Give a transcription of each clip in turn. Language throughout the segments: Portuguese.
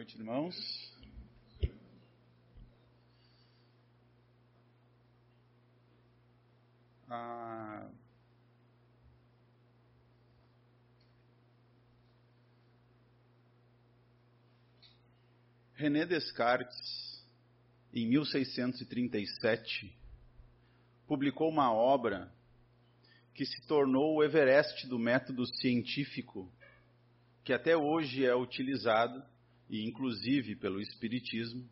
noite, irmãos. Ah, René Descartes, em 1637, publicou uma obra que se tornou o Everest do método científico, que até hoje é utilizado, e inclusive pelo Espiritismo,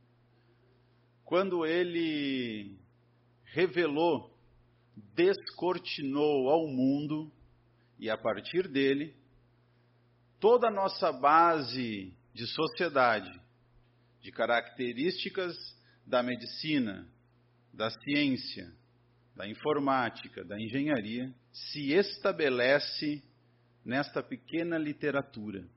quando ele revelou, descortinou ao mundo, e a partir dele, toda a nossa base de sociedade, de características da medicina, da ciência, da informática, da engenharia, se estabelece nesta pequena literatura.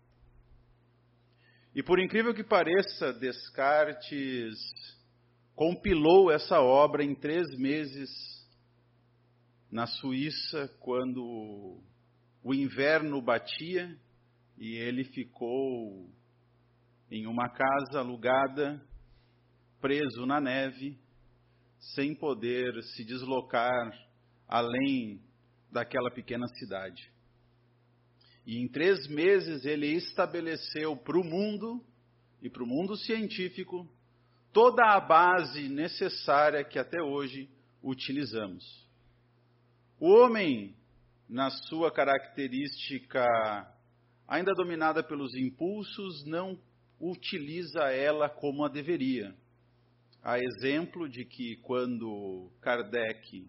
E por incrível que pareça, Descartes compilou essa obra em três meses na Suíça, quando o inverno batia e ele ficou em uma casa alugada, preso na neve, sem poder se deslocar além daquela pequena cidade. E em três meses ele estabeleceu para o mundo e para o mundo científico toda a base necessária que até hoje utilizamos. O homem, na sua característica ainda dominada pelos impulsos, não utiliza ela como a deveria. Há exemplo de que quando Kardec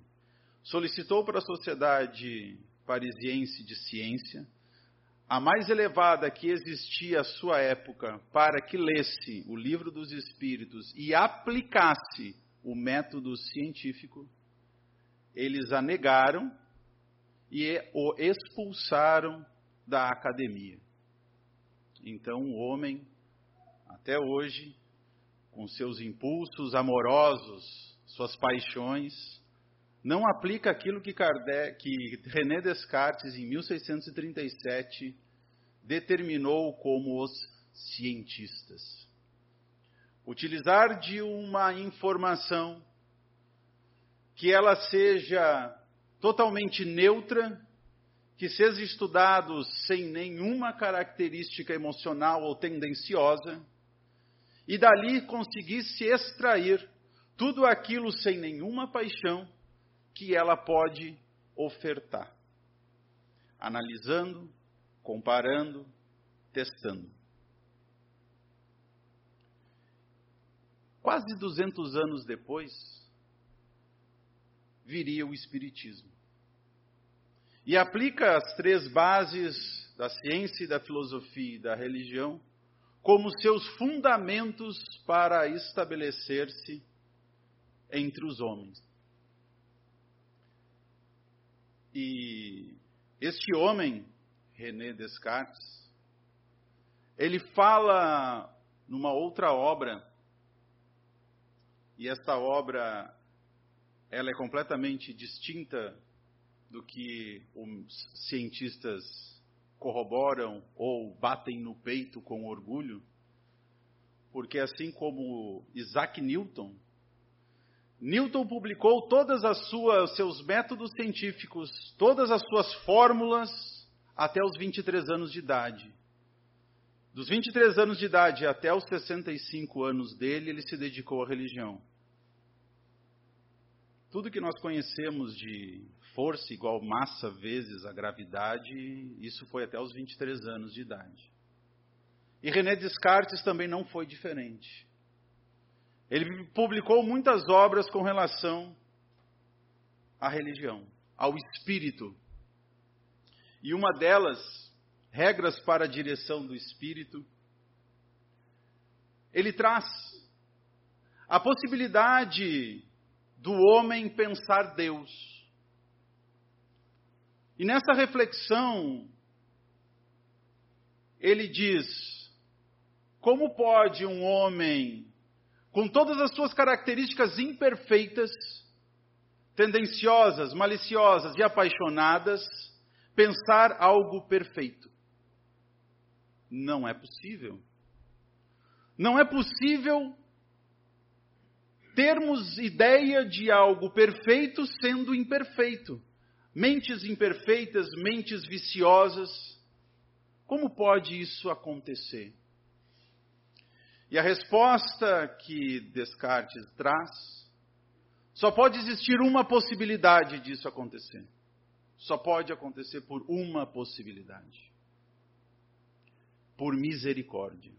solicitou para a Sociedade Parisiense de Ciência, a mais elevada que existia à sua época, para que lesse o Livro dos Espíritos e aplicasse o método científico, eles a negaram e o expulsaram da academia. Então o homem até hoje, com seus impulsos amorosos, suas paixões, não aplica aquilo que, Kardec, que René Descartes, em 1637, determinou como os cientistas. Utilizar de uma informação que ela seja totalmente neutra, que seja estudado sem nenhuma característica emocional ou tendenciosa, e dali conseguisse extrair tudo aquilo sem nenhuma paixão que ela pode ofertar. Analisando, comparando, testando. Quase 200 anos depois, viria o Espiritismo. E aplica as três bases da ciência da filosofia e da religião como seus fundamentos para estabelecer-se entre os homens. E este homem, René Descartes, ele fala numa outra obra, e esta obra ela é completamente distinta do que os cientistas corroboram ou batem no peito com orgulho, porque assim como Isaac Newton, Newton publicou as suas seus métodos científicos, todas as suas fórmulas até os 23 anos de idade. Dos 23 anos de idade até os 65 anos dele, ele se dedicou à religião. Tudo que nós conhecemos de força igual massa vezes a gravidade, isso foi até os 23 anos de idade. E René Descartes também não foi diferente. Ele publicou muitas obras com relação à religião, ao espírito. E uma delas, Regras para a Direção do Espírito, ele traz a possibilidade do homem pensar Deus. E nessa reflexão, ele diz: como pode um homem, com todas as suas características imperfeitas, tendenciosas, maliciosas e apaixonadas, pensar algo perfeito? Não é possível. Não é possível termos ideia de algo perfeito sendo imperfeito. Mentes imperfeitas, mentes viciosas. Como pode isso acontecer? E a resposta que Descartes traz só pode existir uma possibilidade disso acontecer. Só pode acontecer por uma possibilidade: por misericórdia.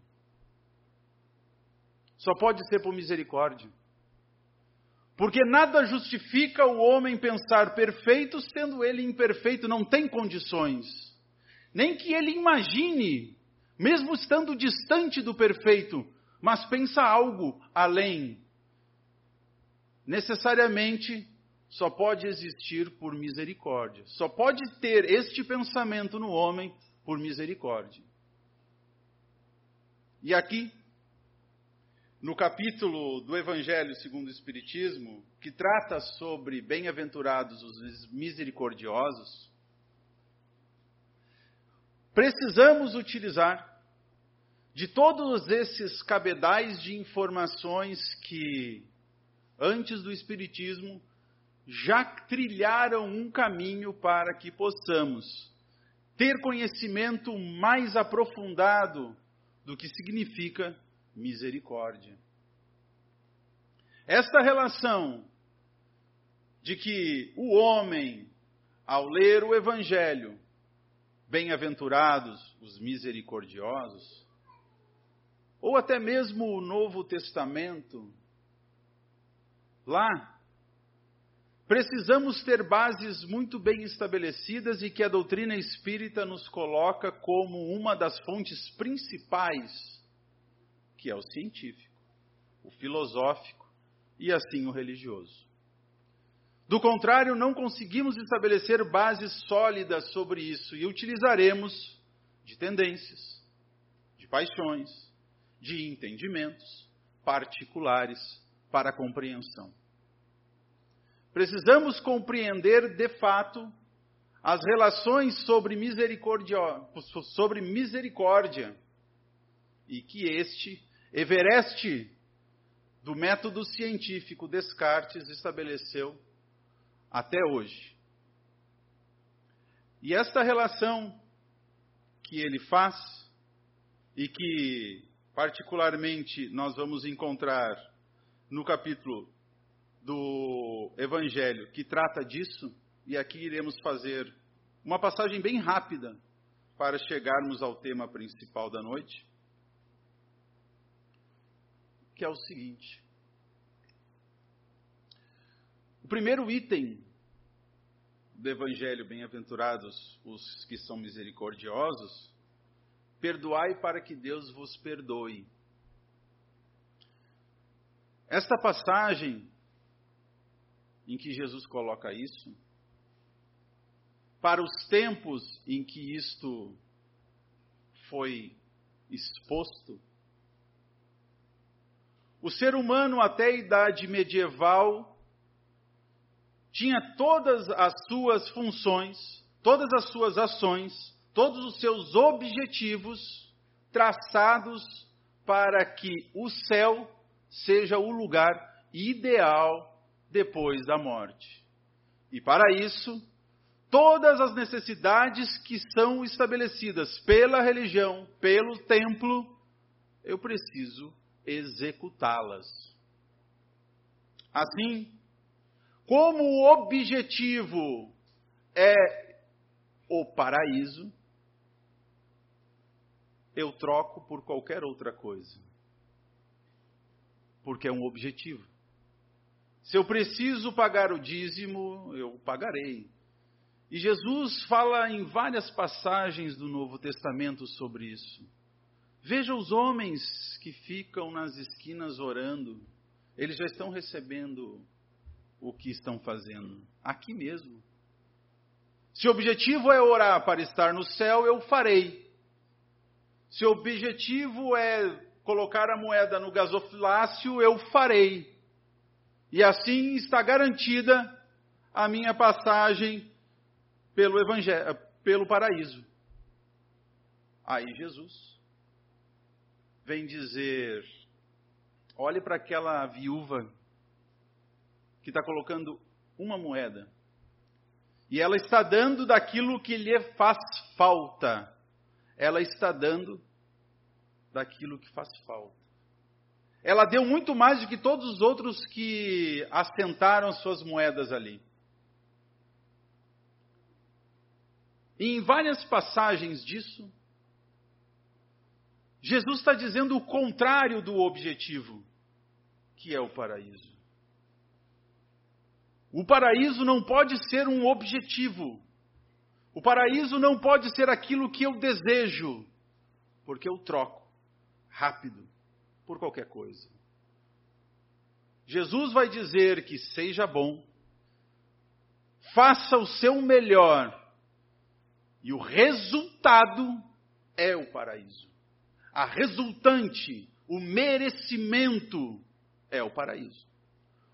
Só pode ser por misericórdia. Porque nada justifica o homem pensar perfeito sendo ele imperfeito, não tem condições. Nem que ele imagine, mesmo estando distante do perfeito, mas pensa algo além. Necessariamente só pode existir por misericórdia. Só pode ter este pensamento no homem por misericórdia. E aqui no capítulo do Evangelho segundo o Espiritismo, que trata sobre bem-aventurados os misericordiosos, precisamos utilizar de todos esses cabedais de informações que, antes do Espiritismo, já trilharam um caminho para que possamos ter conhecimento mais aprofundado do que significa misericórdia. Esta relação de que o homem, ao ler o Evangelho, bem-aventurados os misericordiosos, ou até mesmo o Novo Testamento, lá, precisamos ter bases muito bem estabelecidas e que a doutrina espírita nos coloca como uma das fontes principais que é o científico, o filosófico e assim o religioso. Do contrário, não conseguimos estabelecer bases sólidas sobre isso e utilizaremos de tendências, de paixões, de entendimentos particulares para a compreensão. Precisamos compreender de fato as relações sobre misericórdia, sobre misericórdia e que este Everest, do método científico Descartes, estabeleceu até hoje. E esta relação que ele faz, e que particularmente nós vamos encontrar no capítulo do Evangelho que trata disso, e aqui iremos fazer uma passagem bem rápida para chegarmos ao tema principal da noite que é o seguinte: o primeiro item do Evangelho, bem-aventurados os que são misericordiosos, perdoai para que Deus vos perdoe. Esta passagem em que Jesus coloca isso, para os tempos em que isto foi exposto, o ser humano, até a idade medieval, tinha todas as suas funções, todas as suas ações, todos os seus objetivos traçados para que o céu seja o lugar ideal depois da morte. E para isso, todas as necessidades que são estabelecidas pela religião, pelo templo, eu preciso executá-las. Assim, como o objetivo é o paraíso, eu troco por qualquer outra coisa. Porque é um objetivo. Se eu preciso pagar o dízimo, eu pagarei. E Jesus fala em várias passagens do Novo Testamento sobre isso. Veja os homens que ficam nas esquinas orando, eles já estão recebendo o que estão fazendo, aqui mesmo. Se o objetivo é orar para estar no céu, eu farei. Se o objetivo é colocar a moeda no gasofilácio, eu farei. E assim está garantida a minha passagem pelo, evangelho, pelo paraíso. Aí Jesus vem dizer: olhe para aquela viúva que está colocando uma moeda. E ela está dando daquilo que lhe faz falta. Ela está dando daquilo que faz falta. Ela deu muito mais do que todos os outros que assentaram suas moedas ali. E em várias passagens disso, Jesus está dizendo o contrário do objetivo, que é o paraíso. O paraíso não pode ser um objetivo. O paraíso não pode ser aquilo que eu desejo, porque eu troco rápido por qualquer coisa. Jesus vai dizer que seja bom, faça o seu melhor, e o resultado é o paraíso. A resultante, o merecimento é o paraíso.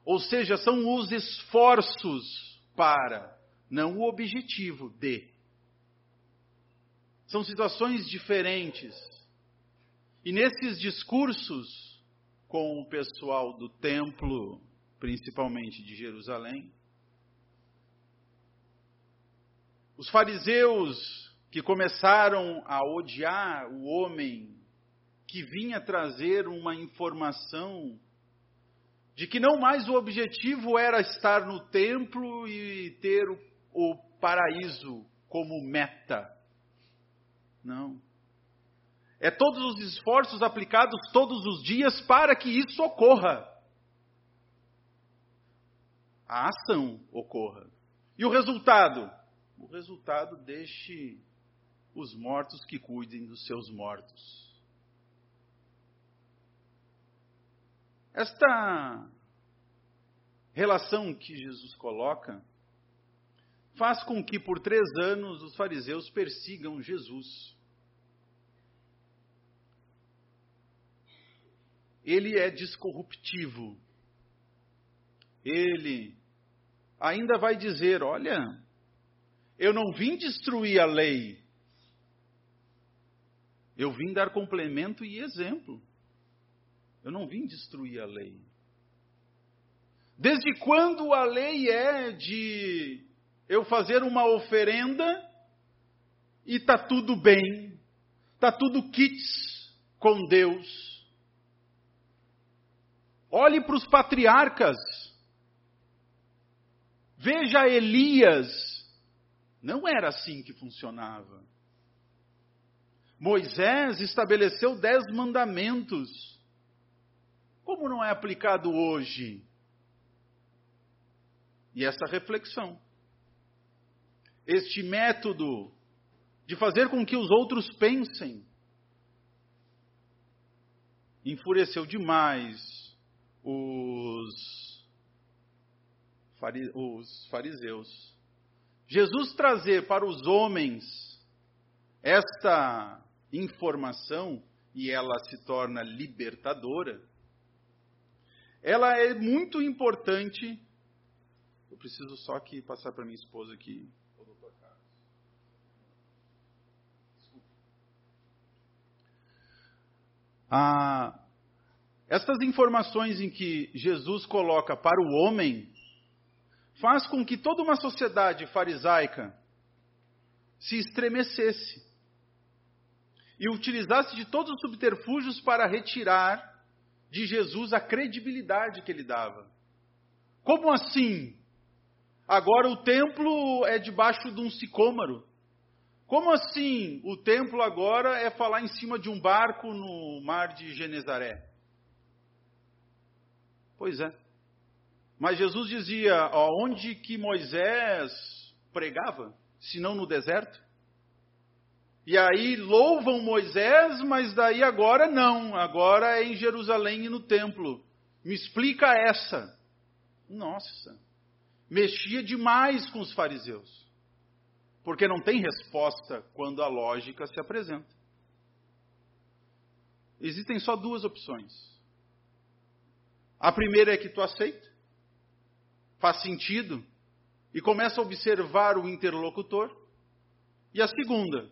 Ou seja, são os esforços para, não o objetivo de. São situações diferentes. E nesses discursos com o pessoal do templo, principalmente de Jerusalém, os fariseus que começaram a odiar o homem que vinha trazer uma informação de que não mais o objetivo era estar no templo e ter o, o paraíso como meta. Não. É todos os esforços aplicados todos os dias para que isso ocorra. A ação ocorra. E o resultado? O resultado deixe os mortos que cuidem dos seus mortos. Esta relação que Jesus coloca faz com que por três anos os fariseus persigam Jesus. Ele é descorruptivo. Ele ainda vai dizer: Olha, eu não vim destruir a lei, eu vim dar complemento e exemplo. Eu não vim destruir a lei. Desde quando a lei é de eu fazer uma oferenda e tá tudo bem, tá tudo kits com Deus? Olhe para os patriarcas. Veja Elias. Não era assim que funcionava. Moisés estabeleceu dez mandamentos. Como não é aplicado hoje? E essa reflexão. Este método de fazer com que os outros pensem enfureceu demais os, os fariseus. Jesus trazer para os homens esta informação e ela se torna libertadora, ela é muito importante. Eu preciso só aqui passar para minha esposa aqui. Ah, estas informações em que Jesus coloca para o homem faz com que toda uma sociedade farisaica se estremecesse e utilizasse de todos os subterfúgios para retirar de Jesus a credibilidade que ele dava. Como assim? Agora o templo é debaixo de um sicômoro. Como assim o templo agora é falar em cima de um barco no mar de Genezaré? Pois é. Mas Jesus dizia: onde que Moisés pregava, se não no deserto? E aí louvam Moisés, mas daí agora não, agora é em Jerusalém e no templo. Me explica essa. Nossa, mexia demais com os fariseus. Porque não tem resposta quando a lógica se apresenta. Existem só duas opções. A primeira é que tu aceita, faz sentido e começa a observar o interlocutor. E a segunda,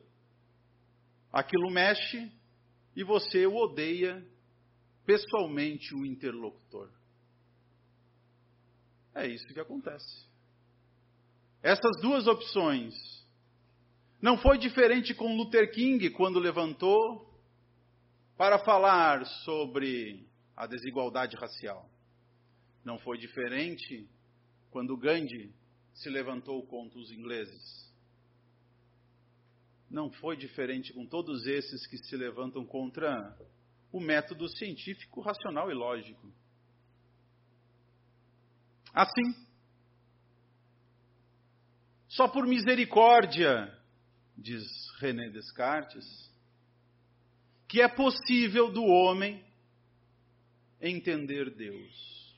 aquilo mexe e você odeia pessoalmente o interlocutor. É isso que acontece. Essas duas opções. Não foi diferente com Luther King quando levantou para falar sobre a desigualdade racial. Não foi diferente quando Gandhi se levantou contra os ingleses. Não foi diferente com todos esses que se levantam contra o método científico, racional e lógico. Assim, só por misericórdia, diz René Descartes, que é possível do homem entender Deus.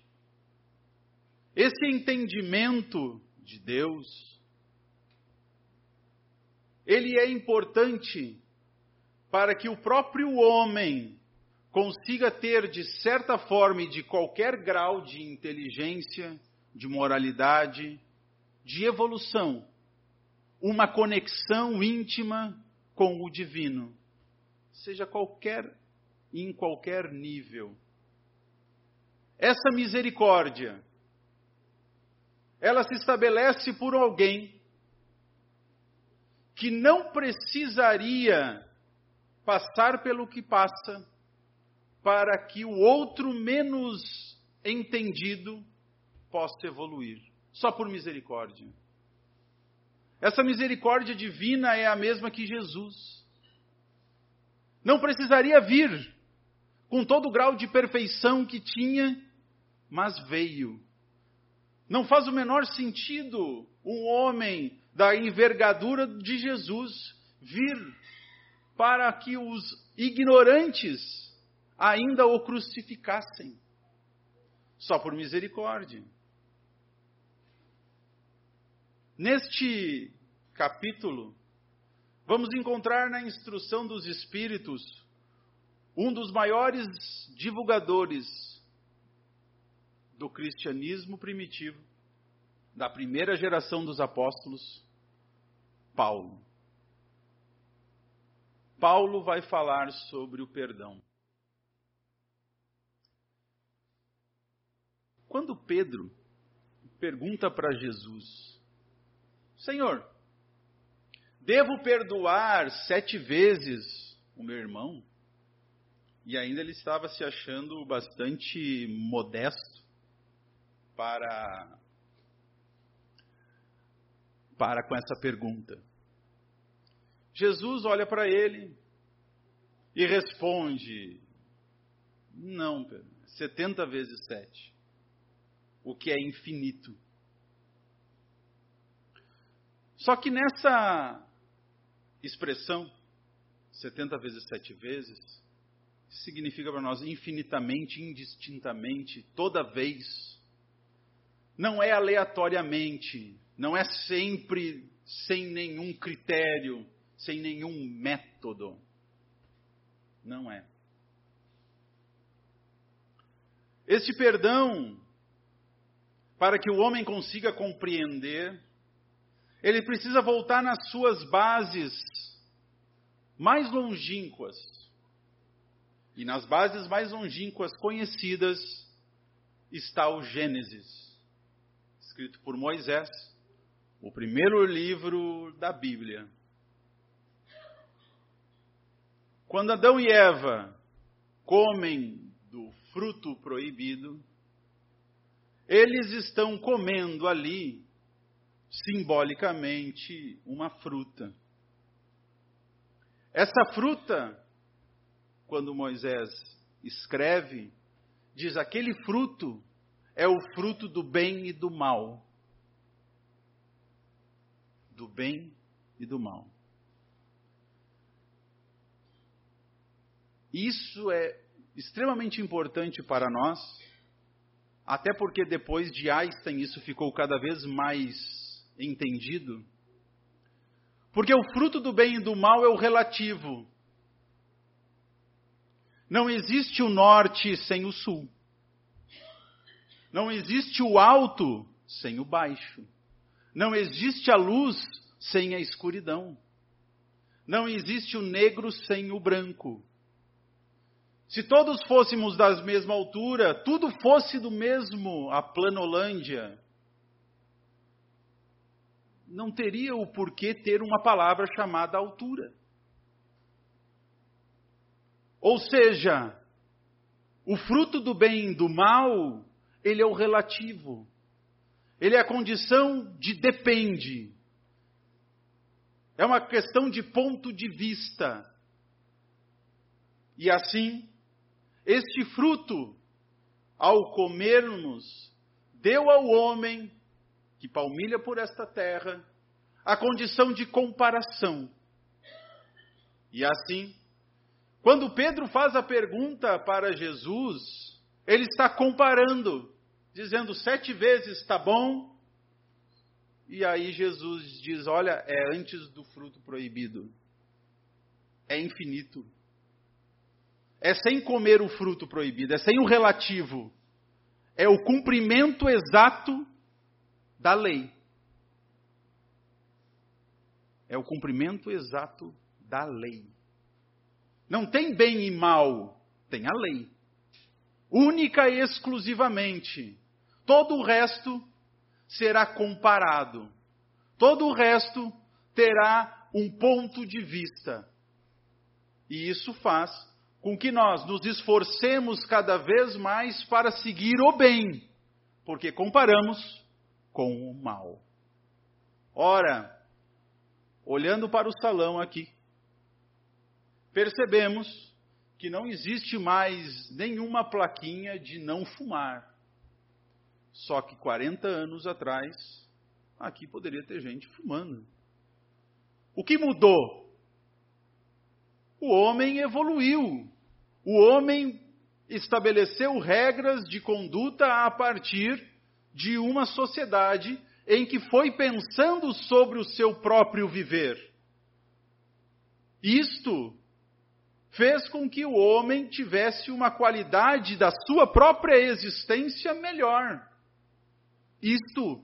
Esse entendimento de Deus, ele é importante para que o próprio homem consiga ter, de certa forma e de qualquer grau de inteligência, de moralidade, de evolução, uma conexão íntima com o divino, seja qualquer em qualquer nível. Essa misericórdia, ela se estabelece por alguém que não precisaria passar pelo que passa para que o outro menos entendido possa evoluir, só por misericórdia. Essa misericórdia divina é a mesma que Jesus. Não precisaria vir com todo o grau de perfeição que tinha, mas veio. Não faz o menor sentido um homem da envergadura de Jesus vir para que os ignorantes ainda o crucificassem. Só por misericórdia. Neste capítulo, vamos encontrar na instrução dos Espíritos um dos maiores divulgadores do cristianismo primitivo, da primeira geração dos apóstolos, Paulo. Paulo vai falar sobre o perdão. Quando Pedro pergunta para Jesus Senhor, devo perdoar sete vezes o meu irmão? E ainda ele estava se achando bastante modesto para para com essa pergunta. Jesus olha para ele e responde: Não, Pedro, 70 vezes sete, o que é infinito. Só que nessa expressão, 70 vezes 7 vezes, significa para nós infinitamente, indistintamente, toda vez. Não é aleatoriamente, não é sempre sem nenhum critério, sem nenhum método. Não é. Este perdão, para que o homem consiga compreender, ele precisa voltar nas suas bases mais longínquas. E nas bases mais longínquas conhecidas está o Gênesis, escrito por Moisés, o primeiro livro da Bíblia. Quando Adão e Eva comem do fruto proibido, eles estão comendo ali simbolicamente uma fruta. Essa fruta, quando Moisés escreve, diz: aquele fruto é o fruto do bem e do mal. Do bem e do mal. Isso é extremamente importante para nós, até porque depois de Einstein isso ficou cada vez mais entendido. Porque o fruto do bem e do mal é o relativo. Não existe o norte sem o sul. Não existe o alto sem o baixo. Não existe a luz sem a escuridão. Não existe o negro sem o branco. se todos fôssemos da mesma altura, tudo fosse do mesmo a Planolândia, não teria o porquê ter uma palavra chamada altura. Ou seja, o fruto do bem e do mal, ele é o relativo. Ele é a condição de depende. É uma questão de ponto de vista. E assim, este fruto, ao comermos, deu ao homem que palmilha por esta terra a condição de comparação. E assim, quando Pedro faz a pergunta para Jesus, ele está comparando, dizendo sete vezes está bom. E aí Jesus diz: Olha, é antes do fruto proibido, é infinito. É sem comer o fruto proibido, é sem o relativo, é o cumprimento exato da lei. É o cumprimento exato da lei. Não tem bem e mal, tem a lei. Única e exclusivamente. Todo o resto será comparado. Todo o resto terá um ponto de vista. E isso faz com que nós nos esforcemos cada vez mais para seguir o bem, porque comparamos com o mal. Ora, olhando para o salão aqui, percebemos que não existe mais nenhuma plaquinha de não fumar. Só que 40 anos atrás, aqui poderia ter gente fumando. O que mudou? O homem evoluiu. O homem estabeleceu regras de conduta a partir de uma sociedade em que foi pensando sobre o seu próprio viver. Isto fez com que o homem tivesse uma qualidade da sua própria existência melhor. Isto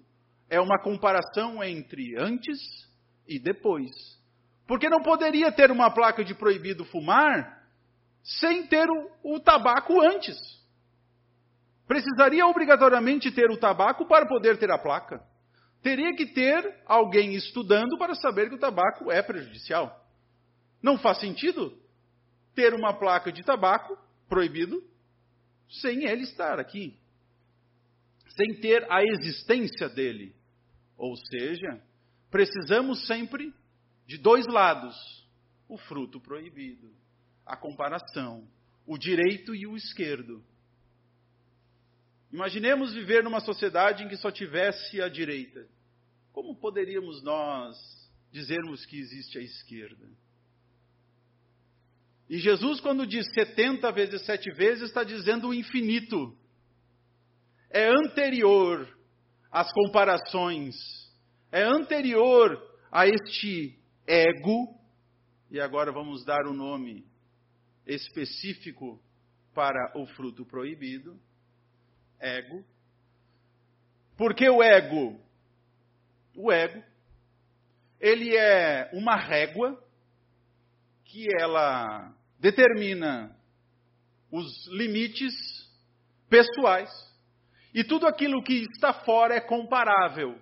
é uma comparação entre antes e depois. Porque não poderia ter uma placa de proibido fumar sem ter o, o tabaco antes. Precisaria obrigatoriamente ter o tabaco para poder ter a placa. Teria que ter alguém estudando para saber que o tabaco é prejudicial. Não faz sentido ter uma placa de tabaco proibido sem ele estar aqui. Sem ter a existência dele. Ou seja, precisamos sempre de dois lados: o fruto proibido, a comparação, o direito e o esquerdo. Imaginemos viver numa sociedade em que só tivesse a direita. Como poderíamos nós dizermos que existe a esquerda? E Jesus, quando diz 70 vezes 7 vezes, está dizendo o infinito. É anterior às comparações, é anterior a este ego, e agora vamos dar um nome específico para o fruto proibido ego. Por que o ego? O ego, ele é uma régua que ela determina os limites pessoais. E tudo aquilo que está fora é comparável.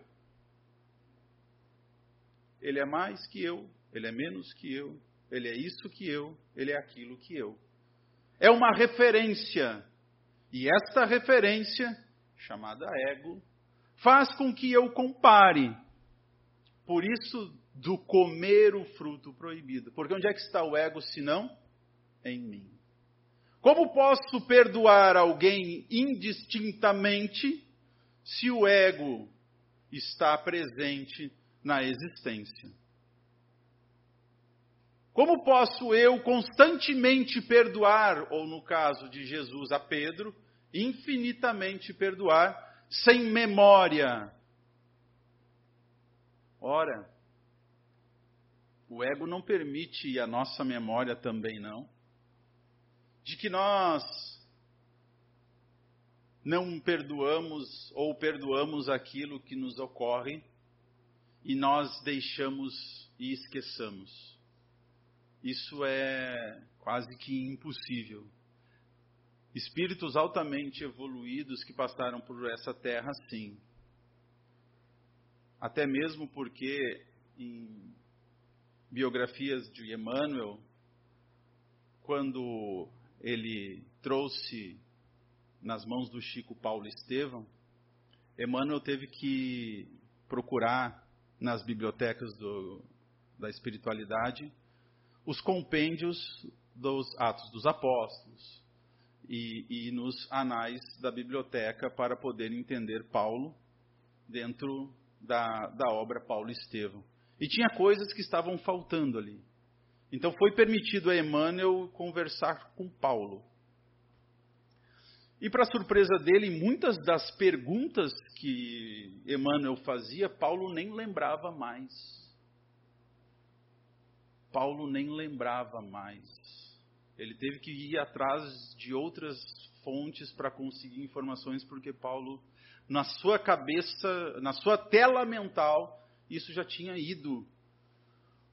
Ele é mais que eu, ele é menos que eu, ele é isso que eu, ele é aquilo que eu. É uma referência e esta referência, chamada ego, faz com que eu compare. Por isso, do comer o fruto proibido. Porque onde é que está o ego, se não em mim? Como posso perdoar alguém indistintamente se o ego está presente na existência? Como posso eu constantemente perdoar, ou no caso de Jesus a Pedro, infinitamente perdoar, sem memória. Ora, o ego não permite e a nossa memória também não, de que nós não perdoamos ou perdoamos aquilo que nos ocorre e nós deixamos e esqueçamos. Isso é quase que impossível. Espíritos altamente evoluídos que passaram por essa terra, sim. Até mesmo porque em biografias de Emmanuel, quando ele trouxe nas mãos do Chico Paulo Estevão, Emmanuel teve que procurar nas bibliotecas do, da espiritualidade os compêndios dos Atos dos Apóstolos e, e nos anais da biblioteca para poder entender Paulo dentro da, da obra Paulo Estevão. E tinha coisas que estavam faltando ali. Então foi permitido a Emmanuel conversar com Paulo. E para surpresa dele, muitas das perguntas que Emmanuel fazia, Paulo nem lembrava mais. Paulo nem lembrava mais. Ele teve que ir atrás de outras fontes para conseguir informações, porque Paulo, na sua cabeça, na sua tela mental, isso já tinha ido.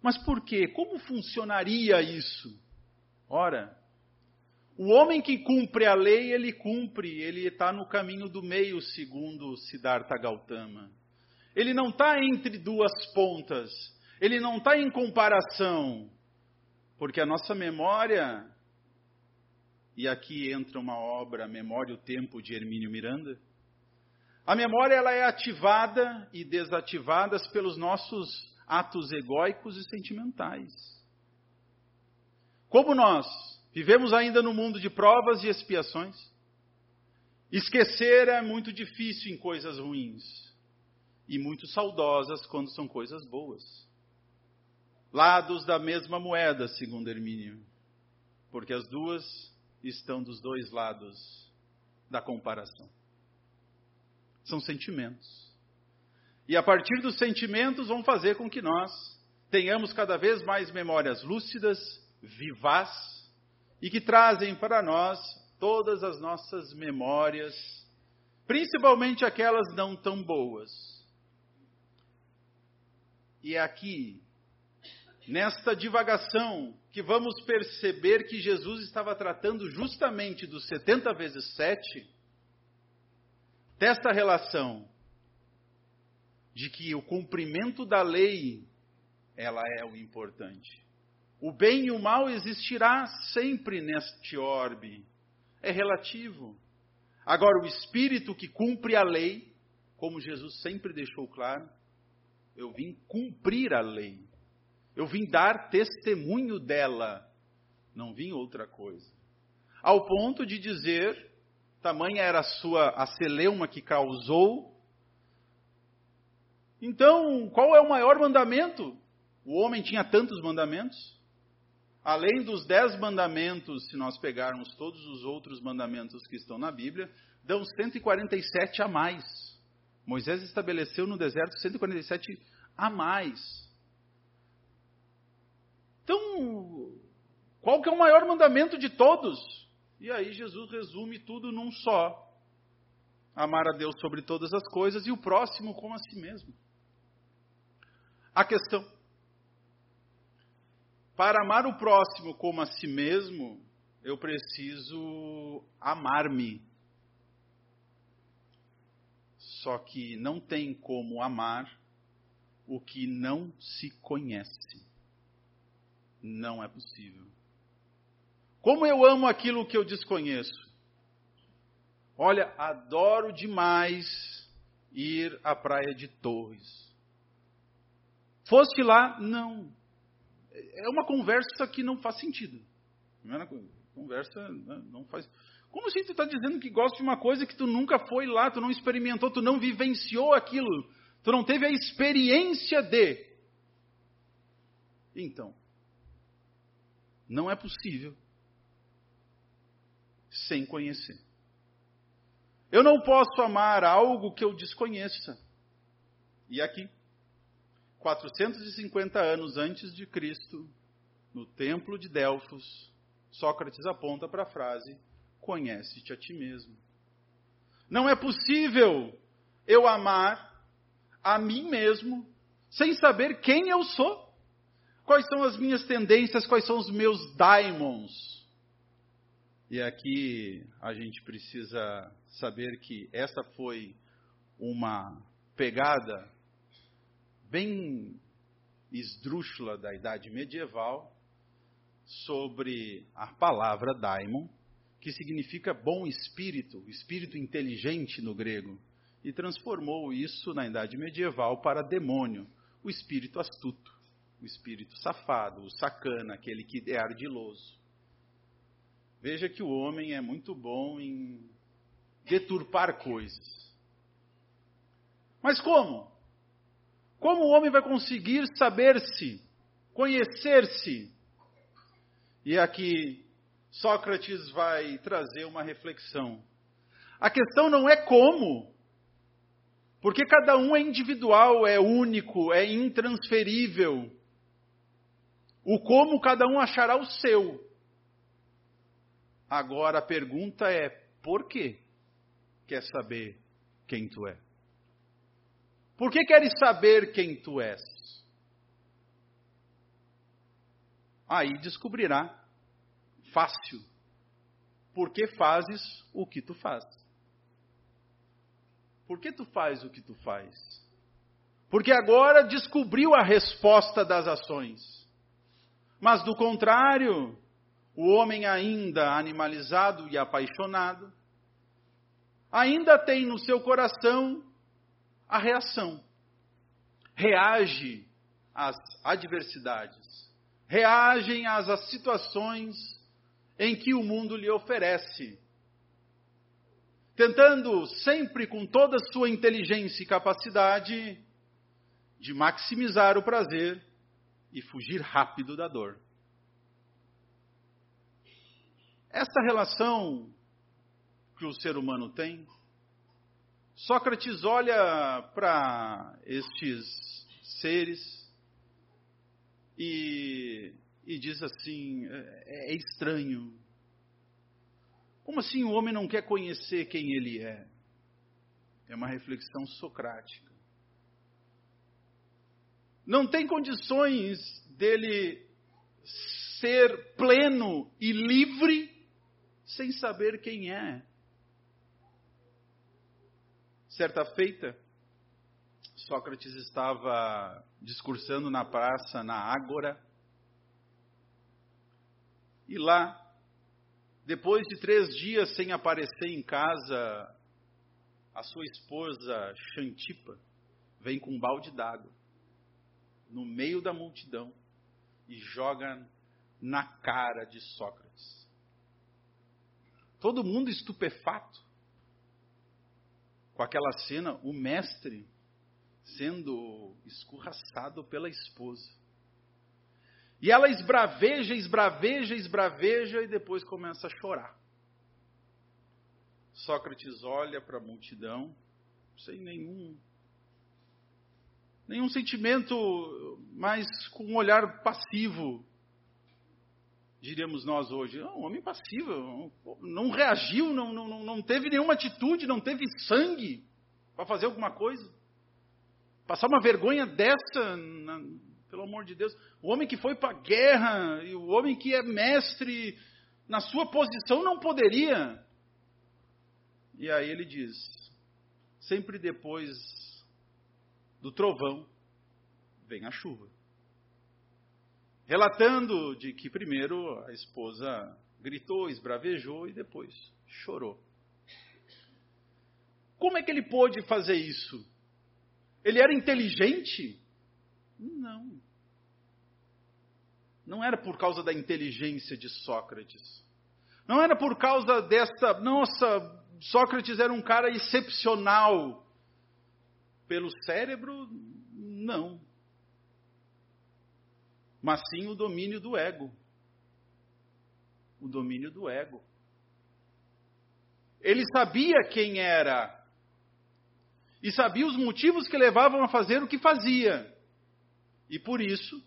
Mas por quê? Como funcionaria isso? Ora, o homem que cumpre a lei, ele cumpre, ele está no caminho do meio, segundo Siddhartha Gautama. Ele não está entre duas pontas ele não está em comparação, porque a nossa memória, e aqui entra uma obra, Memória e o Tempo, de Hermínio Miranda, a memória ela é ativada e desativada pelos nossos atos egóicos e sentimentais. Como nós vivemos ainda no mundo de provas e expiações, esquecer é muito difícil em coisas ruins e muito saudosas quando são coisas boas lados da mesma moeda, segundo Hermínio, porque as duas estão dos dois lados da comparação. São sentimentos. E a partir dos sentimentos vão fazer com que nós tenhamos cada vez mais memórias lúcidas, vivaz e que trazem para nós todas as nossas memórias, principalmente aquelas não tão boas. E é aqui nesta divagação que vamos perceber que Jesus estava tratando justamente dos 70 vezes 7, desta relação de que o cumprimento da lei ela é o importante. O bem e o mal existirá sempre neste orbe. É relativo. Agora, o espírito que cumpre a lei, como Jesus sempre deixou claro, eu vim cumprir a lei. Eu vim dar testemunho dela, não vim outra coisa. Ao ponto de dizer, tamanha era a sua a celeuma que causou. Então, qual é o maior mandamento? O homem tinha tantos mandamentos? Além dos dez mandamentos, se nós pegarmos todos os outros mandamentos que estão na Bíblia, dão 147 a mais. Moisés estabeleceu no deserto 147 a mais. Então, qual que é o maior mandamento de todos? E aí Jesus resume tudo num só. Amar a Deus sobre todas as coisas e o próximo como a si mesmo. A questão. Para amar o próximo como a si mesmo, eu preciso amar-me. Só que não tem como amar o que não se conhece. Não é possível. Como eu amo aquilo que eu desconheço. Olha, adoro demais ir à praia de Torres. Foste lá? Não. É uma conversa que não faz sentido. Não é conversa né, não faz. Como assim tu está dizendo que gosta de uma coisa que tu nunca foi lá, tu não experimentou, tu não vivenciou aquilo, tu não teve a experiência de? Então, não é possível sem conhecer. Eu não posso amar algo que eu desconheça. E aqui, 450 anos antes de Cristo, no templo de Delfos, Sócrates aponta para a frase: Conhece-te a ti mesmo. Não é possível eu amar a mim mesmo sem saber quem eu sou. Quais são as minhas tendências? Quais são os meus daimons? E aqui a gente precisa saber que essa foi uma pegada bem esdrúxula da idade medieval sobre a palavra daimon, que significa bom espírito, espírito inteligente no grego, e transformou isso na idade medieval para demônio, o espírito astuto, o espírito safado, o sacana, aquele que é ardiloso. Veja que o homem é muito bom em deturpar coisas. Mas como? Como o homem vai conseguir saber-se, conhecer-se? E aqui Sócrates vai trazer uma reflexão. A questão não é como, porque cada um é individual, é único, é intransferível. O como cada um achará o seu. Agora a pergunta é: por que quer saber quem tu é? Por que queres saber quem tu és? Aí descobrirá, fácil, por que fazes o que tu fazes. Por que tu faz o que tu faz? Porque agora descobriu a resposta das ações. Mas do contrário, o homem ainda animalizado e apaixonado, ainda tem no seu coração a reação. Reage às adversidades, reagem às, às situações em que o mundo lhe oferece. Tentando sempre com toda a sua inteligência e capacidade de maximizar o prazer e fugir rápido da dor. Essa relação que o ser humano tem Sócrates olha para estes seres e, e diz assim: é, é estranho. Como assim o homem não quer conhecer quem ele é? É uma reflexão socrática. Não tem condições dele ser pleno e livre sem saber quem é. Certa feita, Sócrates estava discursando na praça, na Ágora, e lá, depois de três dias sem aparecer em casa, a sua esposa Xantipa vem com um balde d'água no meio da multidão e joga na cara de Sócrates. Todo mundo estupefato com aquela cena, o mestre sendo escorraçado pela esposa. E ela esbraveja, esbraveja, esbraveja e depois começa a chorar. Sócrates olha para a multidão sem nenhum nenhum sentimento, mas com um olhar passivo, diríamos nós hoje. Um homem passivo, não reagiu, não, não, não teve nenhuma atitude, não teve sangue para fazer alguma coisa. Passar uma vergonha dessa, na, pelo amor de Deus. O homem que foi para a guerra, e o homem que é mestre, na sua posição não poderia. E aí ele diz: sempre depois do trovão vem a chuva relatando de que primeiro a esposa gritou, esbravejou e depois chorou. Como é que ele pôde fazer isso? Ele era inteligente? Não. Não era por causa da inteligência de Sócrates. Não era por causa dessa. Nossa, Sócrates era um cara excepcional. Pelo cérebro, não mas sim o domínio do ego. O domínio do ego. Ele sabia quem era e sabia os motivos que levavam a fazer o que fazia. E por isso,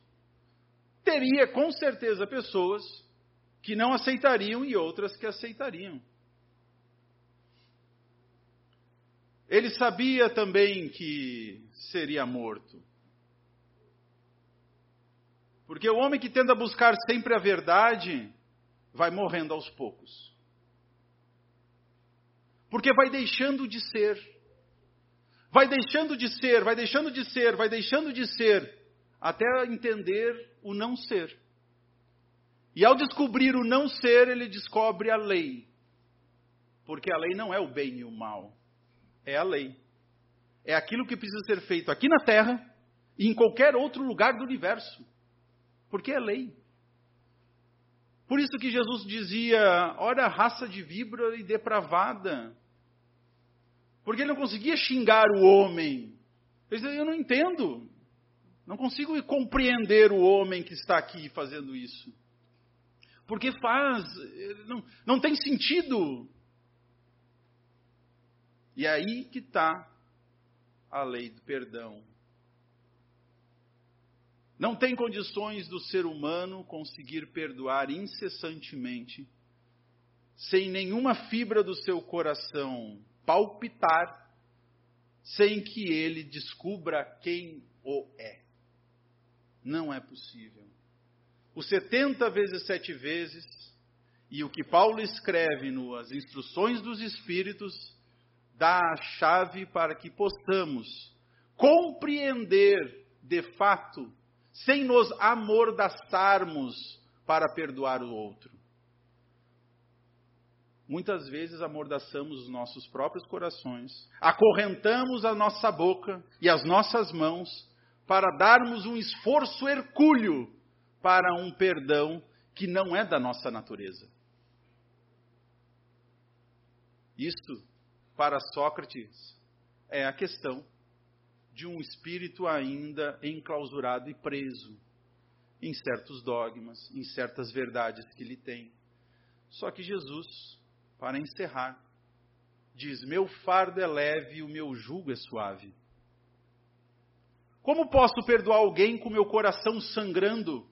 teria com certeza pessoas que não aceitariam e outras que aceitariam. Ele sabia também que seria morto. Porque o homem que tenta buscar sempre a verdade vai morrendo aos poucos. Porque vai deixando de ser. Vai deixando de ser, vai deixando de ser, vai deixando de ser, até entender o não ser. E ao descobrir o não ser, ele descobre a lei. Porque a lei não é o bem e o mal, é a lei. É aquilo que precisa ser feito aqui na terra e em qualquer outro lugar do universo. Porque é lei. Por isso que Jesus dizia: Olha raça de víbora e depravada. Porque ele não conseguia xingar o homem. Ele dizia: Eu não entendo. Não consigo compreender o homem que está aqui fazendo isso. Porque faz. Não, não tem sentido. E aí que está a lei do perdão. Não tem condições do ser humano conseguir perdoar incessantemente, sem nenhuma fibra do seu coração palpitar, sem que ele descubra quem o é. Não é possível. Os 70 vezes sete vezes, e o que Paulo escreve nas instruções dos Espíritos, dá a chave para que possamos compreender de fato, sem nos amordaçarmos para perdoar o outro. Muitas vezes amordaçamos os nossos próprios corações, acorrentamos a nossa boca e as nossas mãos para darmos um esforço hercúleo para um perdão que não é da nossa natureza. Isto para Sócrates é a questão de um espírito ainda enclausurado e preso em certos dogmas, em certas verdades que ele tem. Só que Jesus, para encerrar, diz: Meu fardo é leve o meu jugo é suave. Como posso perdoar alguém com meu coração sangrando?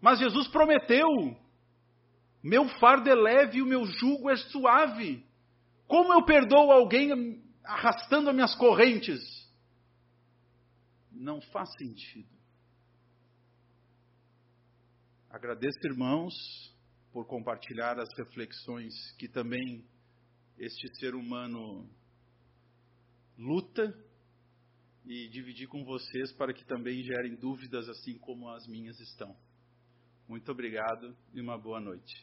Mas Jesus prometeu: Meu fardo é leve o meu jugo é suave. Como eu perdoo alguém arrastando as minhas correntes? Não faz sentido. Agradeço, irmãos, por compartilhar as reflexões que também este ser humano luta e dividir com vocês para que também gerem dúvidas assim como as minhas estão. Muito obrigado e uma boa noite.